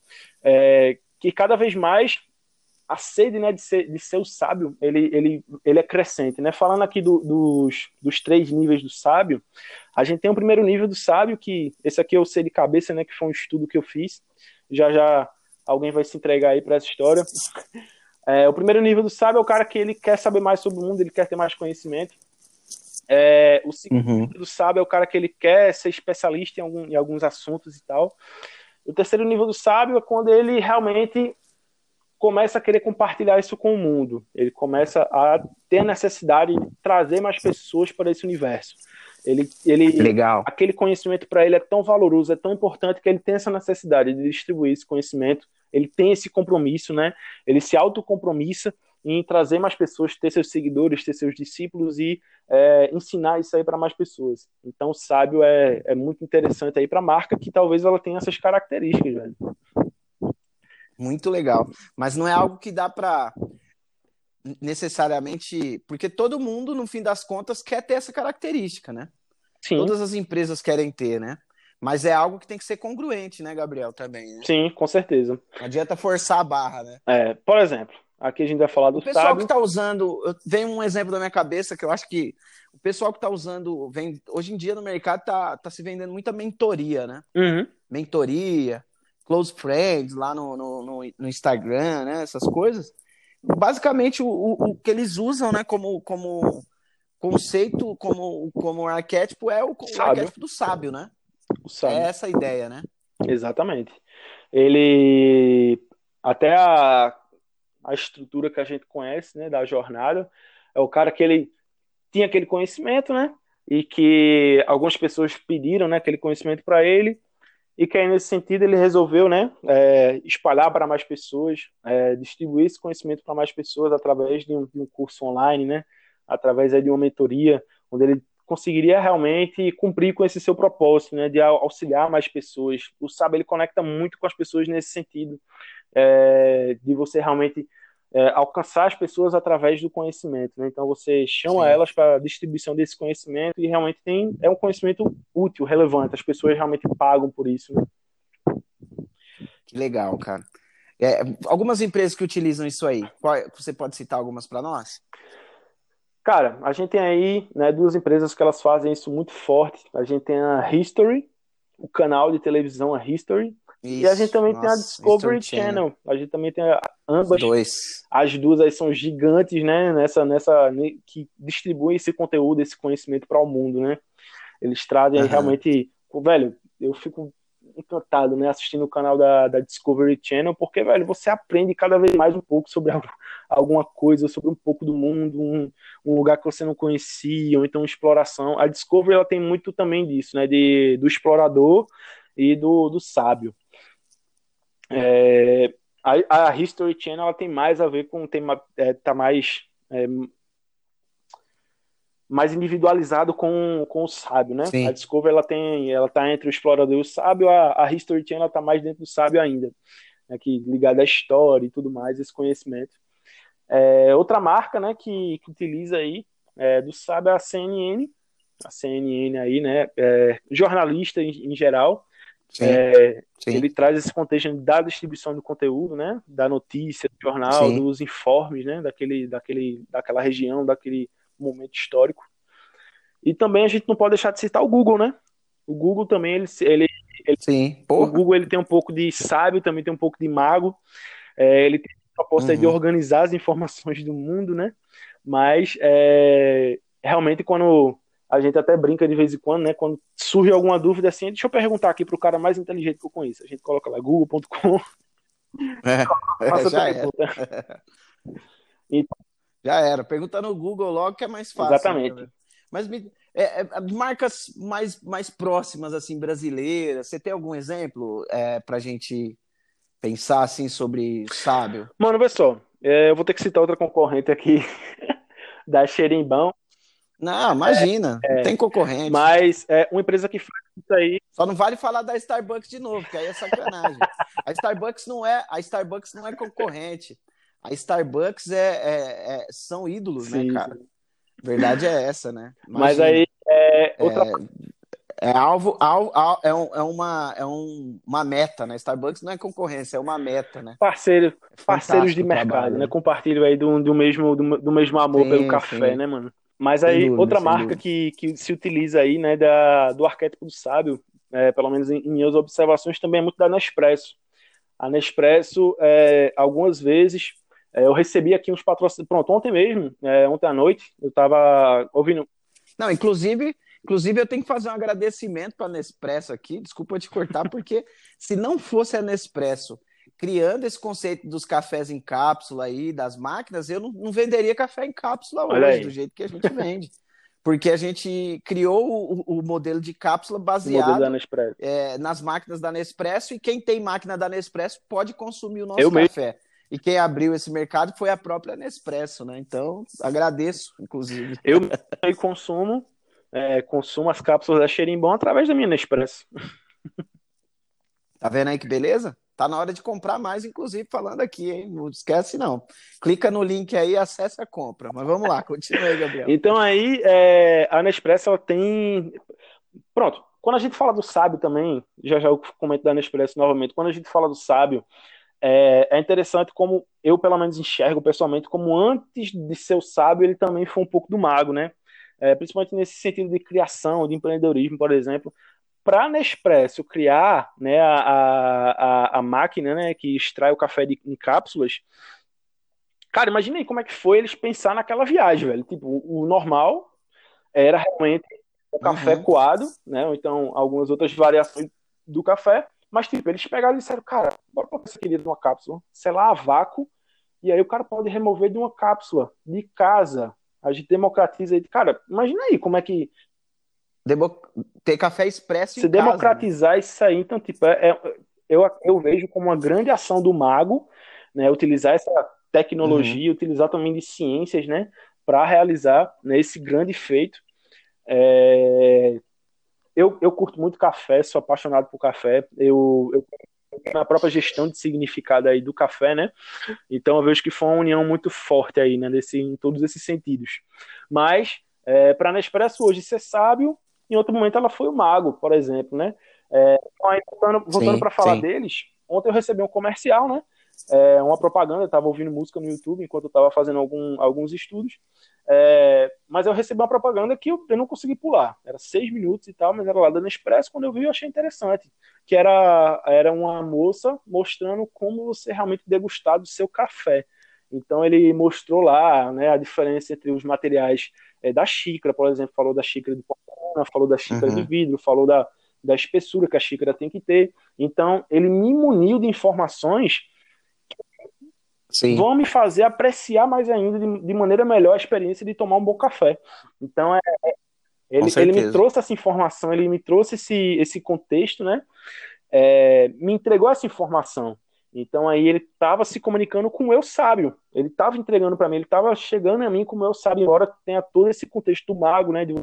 é, que cada vez mais a sede né, de, ser, de ser o sábio, ele, ele, ele é crescente. Né? Falando aqui do, dos, dos três níveis do sábio, a gente tem o primeiro nível do sábio, que esse aqui eu sei de cabeça, né, que foi um estudo que eu fiz. Já já alguém vai se entregar aí para essa história. É, o primeiro nível do sábio é o cara que ele quer saber mais sobre o mundo, ele quer ter mais conhecimento. É, o segundo uhum. nível do sábio é o cara que ele quer ser especialista em, algum, em alguns assuntos e tal. O terceiro nível do sábio é quando ele realmente começa a querer compartilhar isso com o mundo. Ele começa a ter a necessidade de trazer mais pessoas para esse universo. Ele, ele, Legal. Aquele conhecimento para ele é tão valoroso, é tão importante que ele tem essa necessidade de distribuir esse conhecimento. Ele tem esse compromisso, né? Ele se autocompromissa em trazer mais pessoas, ter seus seguidores, ter seus discípulos e é, ensinar isso aí para mais pessoas. Então, o sábio é, é muito interessante aí para a marca que talvez ela tenha essas características, velho. Muito legal. Mas não é algo que dá para necessariamente. Porque todo mundo, no fim das contas, quer ter essa característica, né? Sim. Todas as empresas querem ter, né? Mas é algo que tem que ser congruente, né, Gabriel? Também. Né? Sim, com certeza. Não adianta forçar a barra, né? É, por exemplo, aqui a gente vai falar do o pessoal sábio. que está usando. Vem um exemplo da minha cabeça que eu acho que o pessoal que está usando. Vem, hoje em dia no mercado tá, tá se vendendo muita mentoria, né? Uhum. Mentoria, close friends lá no, no, no, no Instagram, né? Essas coisas. Basicamente, o, o, o, que eles usam, né, como, como conceito, como, como arquétipo, é o, o arquétipo do sábio, né? Sábio. É essa a ideia, né? Exatamente. Ele. Até a, a estrutura que a gente conhece, né, da jornada, é o cara que ele tinha aquele conhecimento, né? E que algumas pessoas pediram, né, aquele conhecimento para ele e que aí, nesse sentido, ele resolveu né, é, espalhar para mais pessoas, é, distribuir esse conhecimento para mais pessoas através de um, de um, curso online, né, através aí, de uma mentoria, onde ele conseguiria realmente cumprir com esse seu propósito, né, de auxiliar mais pessoas. O Sábio ele conecta muito com as pessoas nesse sentido, é, de você realmente é, alcançar as pessoas através do conhecimento. Né? Então você chama Sim. elas para a distribuição desse conhecimento e realmente tem é um conhecimento útil, relevante. As pessoas realmente pagam por isso. Né? Que legal, cara. É, algumas empresas que utilizam isso aí, você pode citar algumas para nós? Cara, a gente tem aí né, duas empresas que elas fazem isso muito forte. A gente tem a History, o canal de televisão a History, isso, e a gente também nossa, tem a Discovery Channel. Channel. A gente também tem a, ambas. Dois. As duas aí são gigantes, né? Nessa, nessa, que distribuem esse conteúdo, esse conhecimento para o mundo, né? Eles trazem uhum. realmente. Velho, eu fico encantado, né? Assistindo o canal da, da Discovery Channel, porque, velho, você aprende cada vez mais um pouco sobre alguma coisa, sobre um pouco do mundo, um, um lugar que você não conhecia, ou então exploração. A Discovery ela tem muito também disso, né? De, do explorador e do, do sábio. É, a, a, History Channel ela tem mais a ver com o tema, é, tá mais é, mais individualizado com, com o sábio, né? Sim. A Discovery ela tem, ela tá entre o explorador e o sábio, a, a History Channel tá mais dentro do sábio ainda, né? que ligada à história e tudo mais, esse conhecimento. É, outra marca, né, que, que utiliza aí é, do sábio é a CNN, a CNN aí, né, é, jornalista em, em geral, Sim, é, sim. Ele traz esse contexto da distribuição do conteúdo, né? Da notícia, do jornal, sim. dos informes, né? Daquele, daquele, daquela região, daquele momento histórico. E também a gente não pode deixar de citar o Google, né? O Google também, ele, ele, ele Sim, o Google ele tem um pouco de sábio, também tem um pouco de mago. É, ele tem a proposta uhum. de organizar as informações do mundo, né? Mas é, realmente quando a gente até brinca de vez em quando, né? Quando surge alguma dúvida assim, deixa eu perguntar aqui pro cara mais inteligente que eu conheço. A gente coloca lá google.com. É, (laughs) é, já era. (laughs) Então, já era. Pergunta no Google logo que é mais fácil. Exatamente. Né? Mas me, é, é, marcas mais, mais próximas, assim, brasileiras, você tem algum exemplo é, pra gente pensar, assim, sobre sábio? Mano, pessoal, é, eu vou ter que citar outra concorrente aqui (laughs) da Xerimbão, não, imagina, é, não tem concorrente. Mas é uma empresa que faz isso aí. Só não vale falar da Starbucks de novo, que aí é sacanagem. a Starbucks não é, a Starbucks não é concorrente. A Starbucks é, é, é são ídolos, né, Sim. né, cara? Verdade é essa, né? Imagina. Mas aí é outra... É alvo, alvo, alvo é, um, é, uma, é um, uma meta, né? Starbucks não é concorrência, é uma meta, né? Parceiro, é parceiros de mercado, trabalho, né? Compartilham aí do, do, mesmo, do, do mesmo amor sim, pelo café, sim. né, mano? Mas aí, dúvida, outra marca que, que se utiliza aí, né, da, do arquétipo do sábio, é, pelo menos em, em minhas observações, também é muito da Nespresso. A Nespresso, é, algumas vezes, é, eu recebi aqui uns patrocínios. Pronto, ontem mesmo, é, ontem à noite, eu estava ouvindo. Não, inclusive, inclusive eu tenho que fazer um agradecimento para a Nespresso aqui. Desculpa te cortar, porque se não fosse a Nespresso criando esse conceito dos cafés em cápsula aí, das máquinas, eu não, não venderia café em cápsula hoje, do jeito que a gente vende. (laughs) Porque a gente criou o, o modelo de cápsula baseado é, nas máquinas da Nespresso e quem tem máquina da Nespresso pode consumir o nosso eu café. Mesmo. E quem abriu esse mercado foi a própria Nespresso, né? Então, agradeço, inclusive. Eu consumo, é, consumo as cápsulas da Xerimbom através da minha Nespresso. Tá vendo aí que beleza? Tá na hora de comprar mais, inclusive, falando aqui, hein? Não esquece, não. Clica no link aí, acessa a compra. Mas vamos lá, (laughs) continua aí, Gabriel. então aí, é, a Nespresso ela tem. Pronto. Quando a gente fala do sábio também, já já eu comento da Nespresso novamente. Quando a gente fala do sábio, é, é, interessante como eu, pelo menos, enxergo pessoalmente, como antes de ser o sábio, ele também foi um pouco do mago, né? É, principalmente nesse sentido de criação, de empreendedorismo, por exemplo para a Nespresso criar né, a, a, a, máquina né, que extrai o café de, em cápsulas, cara, imagina aí como é que foi eles pensar naquela viagem, velho. Tipo, o normal era realmente o café uhum. coado, né? Ou então algumas outras variações do café. Mas, tipo, eles pegaram e disseram, cara, bora pra você queria de uma cápsula, sei lá, a vácuo, e aí o cara pode remover de uma cápsula de casa. A gente democratiza aí. Cara, imagina aí como é que Demo... ter café expresso Se democratizar casa, né? isso aí, então, tipo, é, é, eu, eu vejo como uma grande ação do mago, né, utilizar essa tecnologia, uhum. utilizar também de ciências, né, para realizar né, esse grande feito. É... Eu, eu curto muito café, sou apaixonado por café. Eu, eu na própria gestão de significado aí do café, né? Então eu vejo que foi uma união muito forte aí, né? Desse, em todos esses sentidos. Mas é, para Nespresso hoje ser sábio em outro momento ela foi o mago, por exemplo, né? É, então, voltando, voltando para falar sim. deles, ontem eu recebi um comercial, né? É, uma propaganda, eu estava ouvindo música no YouTube enquanto eu estava fazendo algum, alguns estudos, é, mas eu recebi uma propaganda que eu, eu, não consegui pular, era seis minutos e tal, mas era lá da Nespresso, quando eu vi eu achei interessante, que era, era uma moça mostrando como você realmente degustar do seu café, então ele mostrou lá né, a diferença entre os materiais é, da xícara, por exemplo, falou da xícara de falou da xícara uhum. de vidro, falou da, da espessura que a xícara tem que ter. Então ele me muniu de informações que vão me fazer apreciar mais ainda, de, de, maneira melhor, a experiência de tomar um bom café. Então é, é ele, ele me trouxe essa informação, ele me trouxe esse, esse contexto, né? É, me entregou essa informação. Então aí ele estava se comunicando com o eu sábio. Ele estava entregando para mim, ele estava chegando a mim com o eu sábio, embora tenha todo esse contexto do mago, né, de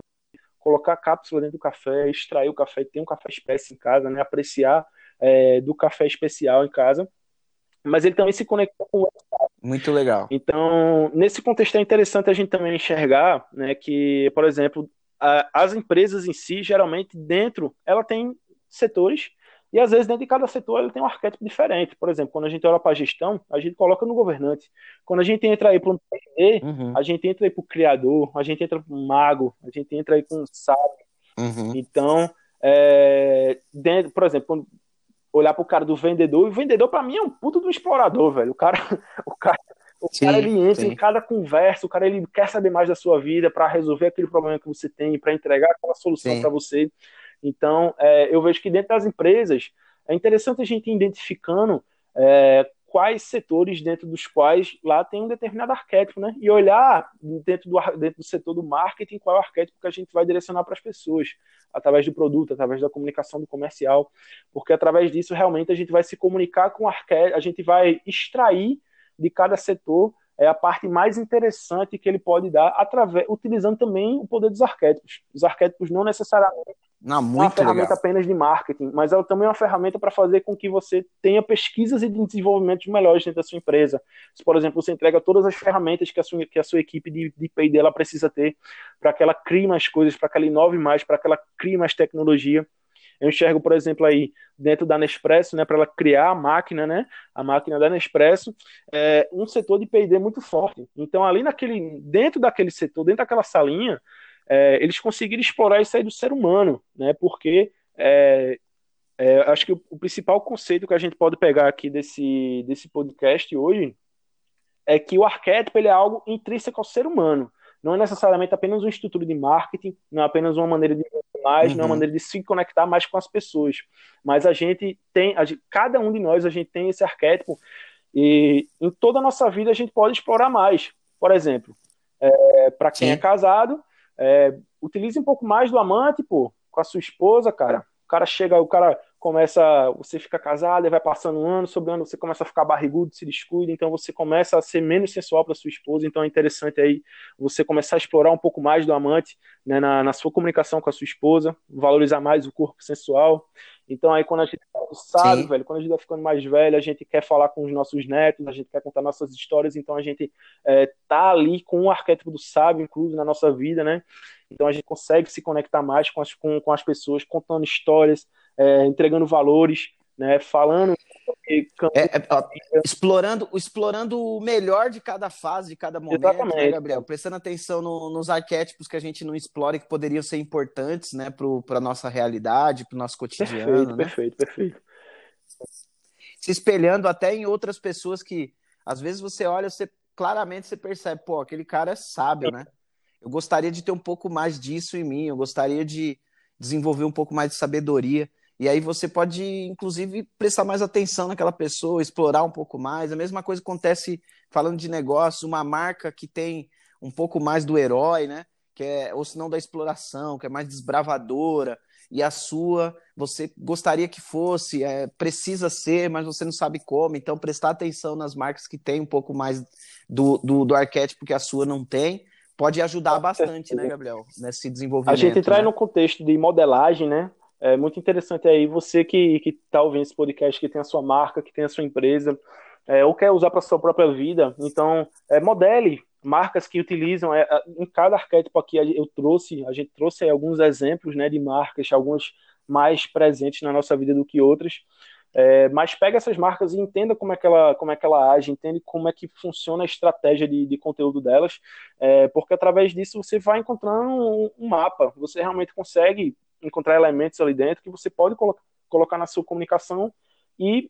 colocar a cápsula dentro do café, extrair o café, ter um café espécie em casa, né, apreciar é, do café especial em casa. Mas ele também se conectou com o. Muito legal. Então, nesse contexto é interessante a gente também enxergar, né, que, por exemplo, a, as empresas em si, geralmente dentro, ela tem setores e às vezes, dentro de cada setor, ele tem um arquétipo diferente. Por exemplo, quando a gente olha para a gestão, a gente coloca no governante. Quando a gente entra aí para um TD, uhum. a gente entra aí para o criador, a gente entra para um mago, a gente entra aí com um sábio. Uhum. Então, é, dentro, por exemplo, quando olhar para o cara do vendedor, o vendedor para mim é um puto do explorador, velho. O cara, (laughs) o cara, o sim, cara ele entra sim. em cada conversa, o cara ele quer saber mais da sua vida para resolver aquele problema que você tem, para entregar aquela solução para você. Então, é, eu vejo que dentro das empresas é interessante a gente ir identificando é, quais setores dentro dos quais lá tem um determinado arquétipo, né? E olhar dentro do, dentro do setor do marketing qual é o arquétipo que a gente vai direcionar para as pessoas, através do produto, através da comunicação do comercial, porque através disso realmente a gente vai se comunicar com o arquétipo, a gente vai extrair de cada setor é a parte mais interessante que ele pode dar através utilizando também o poder dos arquétipos. Os arquétipos não necessariamente Não, muito uma ferramenta legal. apenas de marketing, mas ela também é uma ferramenta para fazer com que você tenha pesquisas e desenvolvimentos melhores dentro da sua empresa. Se, por exemplo, você entrega todas as ferramentas que a sua, que a sua equipe de, de P&D ela precisa ter para que ela crie mais coisas, para que ela inove mais, para que ela crie mais tecnologia. Eu enxergo, por exemplo, aí dentro da Nespresso, né, para ela criar a máquina, né, a máquina da Nespresso, é um setor de P&D muito forte. Então, ali naquele, dentro daquele setor, dentro daquela salinha, é, eles conseguiram explorar isso aí do ser humano, né? Porque é, é, acho que o, o, principal conceito que a gente pode pegar aqui desse, desse podcast hoje é que o arquétipo ele é algo intrínseco ao ser humano. Não é necessariamente apenas uma estrutura de marketing, não é apenas uma maneira de mais, uhum. não é uma uhum. maneira de se conectar mais com as pessoas. Mas a gente tem, a gente, cada um de nós, a gente tem esse arquétipo e em toda a nossa vida a gente pode explorar mais. Por exemplo, é, para quem Sim. é casado, é, utilize um pouco mais do amante, pô, com a sua esposa, cara. O cara chega, o cara começa, você fica casado, vai passando um ano, sobre ano você começa a ficar barrigudo, se descuida, então você começa a ser menos sensual para sua esposa, então é interessante aí você começar a explorar um pouco mais do amante né, na, na sua comunicação com a sua esposa, valorizar mais o corpo sensual. Então aí quando a gente sabe, Sim. velho, quando a gente vai ficando mais velho, a gente quer falar com os nossos netos, a gente quer contar nossas histórias, então a gente é, tá ali com o arquétipo do sábio incluso na nossa vida, né? Então a gente consegue se conectar mais com as, com, com as pessoas, contando histórias, é, entregando valores, né? Falando é, é, ó, explorando, explorando o melhor de cada fase, de cada momento, né, Gabriel? Prestando atenção no, nos arquétipos que a gente não explora e que poderiam ser importantes né, para a nossa realidade, para o nosso cotidiano. Perfeito, né? perfeito, perfeito. Se espelhando até em outras pessoas que, às vezes, você olha, você claramente você percebe, pô, aquele cara é sábio, né? Eu gostaria de ter um pouco mais disso em mim, eu gostaria de desenvolver um pouco mais de sabedoria. E aí você pode, inclusive, prestar mais atenção naquela pessoa, explorar um pouco mais. A mesma coisa acontece falando de negócio, uma marca que tem um pouco mais do herói, né? Que é, ou se não da exploração, que é mais desbravadora, e a sua você gostaria que fosse, é, precisa ser, mas você não sabe como. Então, prestar atenção nas marcas que têm um pouco mais do, do, do arquétipo que a sua não tem, pode ajudar bastante, né, Gabriel, nesse desenvolvimento. A gente traz né? no contexto de modelagem, né? É muito interessante aí você que está ouvindo esse podcast, que tem a sua marca, que tem a sua empresa, é, ou quer usar para sua própria vida. Então, é, modele marcas que utilizam. É, em cada arquétipo aqui eu trouxe, a gente trouxe alguns exemplos né, de marcas, algumas mais presentes na nossa vida do que outras. É, mas pega essas marcas e entenda como é que ela, como é que ela age, entende como é que funciona a estratégia de, de conteúdo delas, é, porque através disso você vai encontrando um, um, mapa, você realmente consegue encontrar elementos ali dentro que você pode colo colocar na sua comunicação e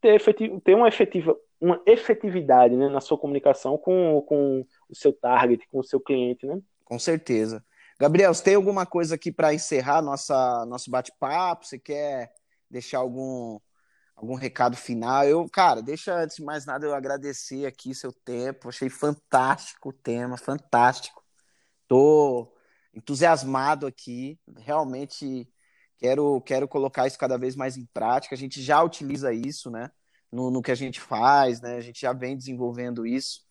ter, efetiv ter uma, efetiva, uma efetividade né, na sua comunicação com, com o seu target, com o seu cliente. Né? Com certeza. Gabriel, você tem alguma coisa aqui para encerrar nossa, nosso bate-papo? Você quer deixar algum, algum recado final? Eu, cara, deixa antes de mais nada eu agradecer aqui seu tempo. Achei fantástico o tema, fantástico. Tô entusiasmado aqui, realmente quero, quero colocar isso cada vez mais em prática. A gente já utiliza isso, né? No, no que a gente faz, né? A gente já vem desenvolvendo isso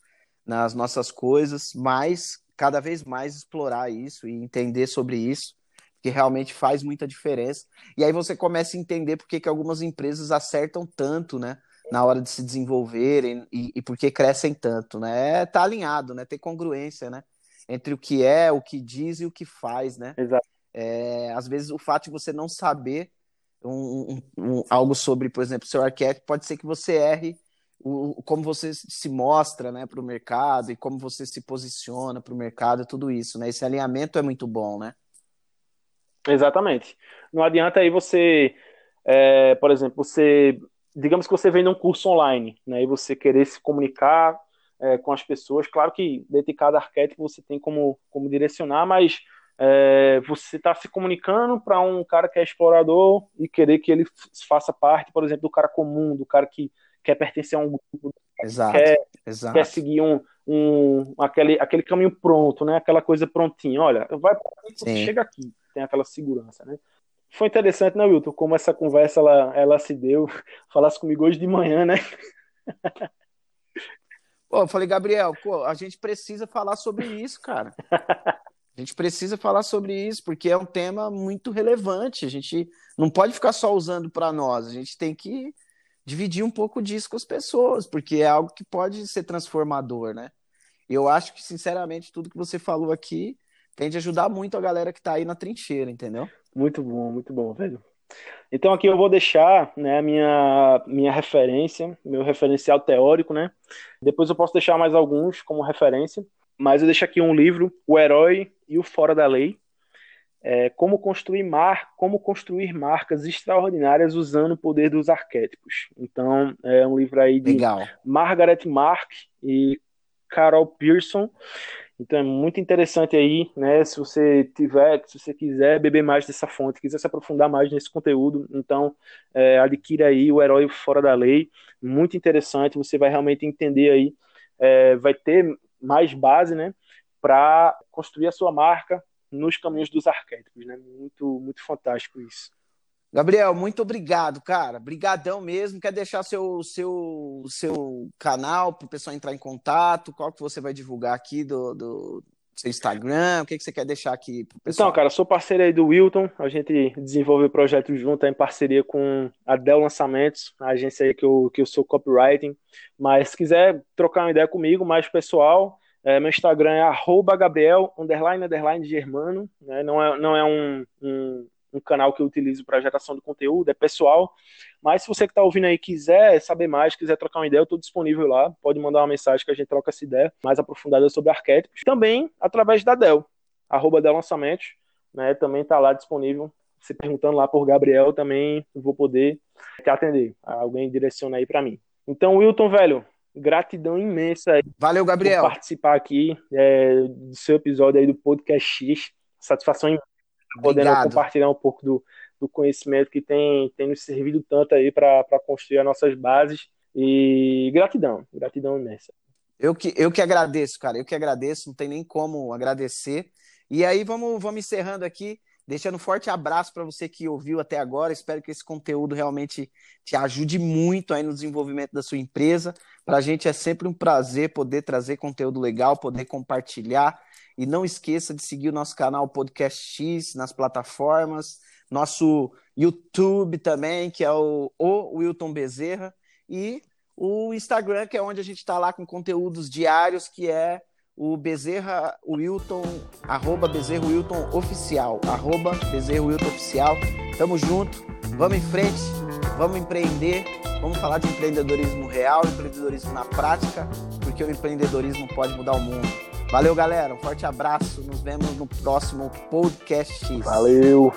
nas nossas coisas, mas cada vez mais explorar isso e entender sobre isso, que realmente faz muita diferença. E aí você começa a entender por que, que algumas empresas acertam tanto, né? Na hora de se desenvolverem e, e por que crescem tanto, né? Tá alinhado, né? Ter congruência, né? Entre o que é, o que diz e o que faz, né? Exato. É, às vezes o fato de você não saber um, um, um, algo sobre, por exemplo, seu arquétipo, pode ser que você erre o, como você se mostra né, para o mercado e como você se posiciona para o mercado, tudo isso, né? Esse alinhamento é muito bom, né? Exatamente. Não adianta aí você, é, por exemplo, você, digamos que você vende um curso online, né? E você querer se comunicar é, com as pessoas. Claro que dentro de cada arquétipo você tem como, como direcionar, mas é, você está se comunicando para um cara que é explorador e querer que ele faça parte, por exemplo, do cara comum, do cara que quer pertencer a um grupo, exato, quer, exato. quer seguir um, um, aquele, aquele caminho pronto, né? aquela coisa prontinha. Olha, vai você chega aqui, tem aquela segurança. Né? Foi interessante, né, Wilton, como essa conversa ela, ela se deu. (laughs) Falasse comigo hoje de manhã, né? (laughs) Eu falei, Gabriel, pô, a gente precisa falar sobre isso, cara. (laughs) A gente precisa falar sobre isso, porque é um tema muito relevante. A gente não pode ficar só usando para nós, a gente tem que dividir um pouco disso com as pessoas, porque é algo que pode ser transformador, né? Eu acho que, sinceramente, tudo que você falou aqui tende a ajudar muito a galera que está aí na trincheira, entendeu? Muito bom, muito bom, velho. Então aqui eu vou deixar né, minha, minha referência, meu referencial teórico, né? Depois eu posso deixar mais alguns como referência, mas eu deixo aqui um livro, O Herói e o Fora da Lei, é, como construir mar, como construir marcas extraordinárias usando o poder dos arquétipos. Então é um livro aí de Legal. Margaret Mark e Carol Pearson. Então é muito interessante aí, né? Se você tiver, se você quiser beber mais dessa fonte, quiser se aprofundar mais nesse conteúdo, então é, adquira aí o Herói Fora da Lei. Muito interessante, você vai realmente entender aí, é, vai ter mais base, né? Para construir a sua marca nos caminhos dos arquétipos, né? Muito, muito fantástico isso. Gabriel, muito obrigado, cara. Brigadão mesmo. Quer deixar seu seu seu canal para o pessoal entrar em contato? Qual que você vai divulgar aqui do, do seu Instagram? O que, que você quer deixar aqui pro pessoal? Então, cara, sou parceiro aí do Wilton. A gente desenvolve o projeto junto em parceria com a Dell Lançamentos, a agência aí que eu, que eu sou copywriting. Mas se quiser trocar uma ideia comigo, mais pessoal, é, meu Instagram é arroba Gabriel, underline, underline, Germano. Né? Não é, não é um, um um canal que eu utilizo para geração de conteúdo, é pessoal. Mas se você que está ouvindo aí quiser saber mais, quiser trocar uma ideia, eu estou disponível lá. Pode mandar uma mensagem que a gente troca essa ideia mais aprofundada sobre arquétipos. Também através da Dell, arroba Dell Lançamentos, né? Também está lá disponível. Se perguntando lá por Gabriel, também vou poder te atender. Alguém direciona aí para mim. Então, Wilton, velho, gratidão imensa aí. Valeu, Gabriel. Por participar aqui é, do seu episódio aí do Podcast X. Satisfação imensa podendo Obrigado. compartilhar um pouco do, do conhecimento que tem, tem nos servido tanto aí para construir as nossas bases. E gratidão, gratidão imensa. Eu que, eu que agradeço, cara, eu que agradeço, não tem nem como agradecer. E aí vamos, vamos encerrando aqui, deixando um forte abraço para você que ouviu até agora. Espero que esse conteúdo realmente te ajude muito aí no desenvolvimento da sua empresa. Para a gente é sempre um prazer poder trazer conteúdo legal, poder compartilhar e não esqueça de seguir o nosso canal Podcast X nas plataformas, nosso YouTube também, que é o, o Wilton Bezerra, e o Instagram, que é onde a gente está lá com conteúdos diários, que é o Bezerra Wilton, arroba Bezerra Wilton Oficial, arroba Bezerra Wilton Oficial. Tamo junto, vamos em frente, vamos empreender, vamos falar de empreendedorismo real, empreendedorismo na prática, porque o empreendedorismo pode mudar o mundo. Valeu, galera. Um forte abraço. Nos vemos no próximo podcast. Valeu.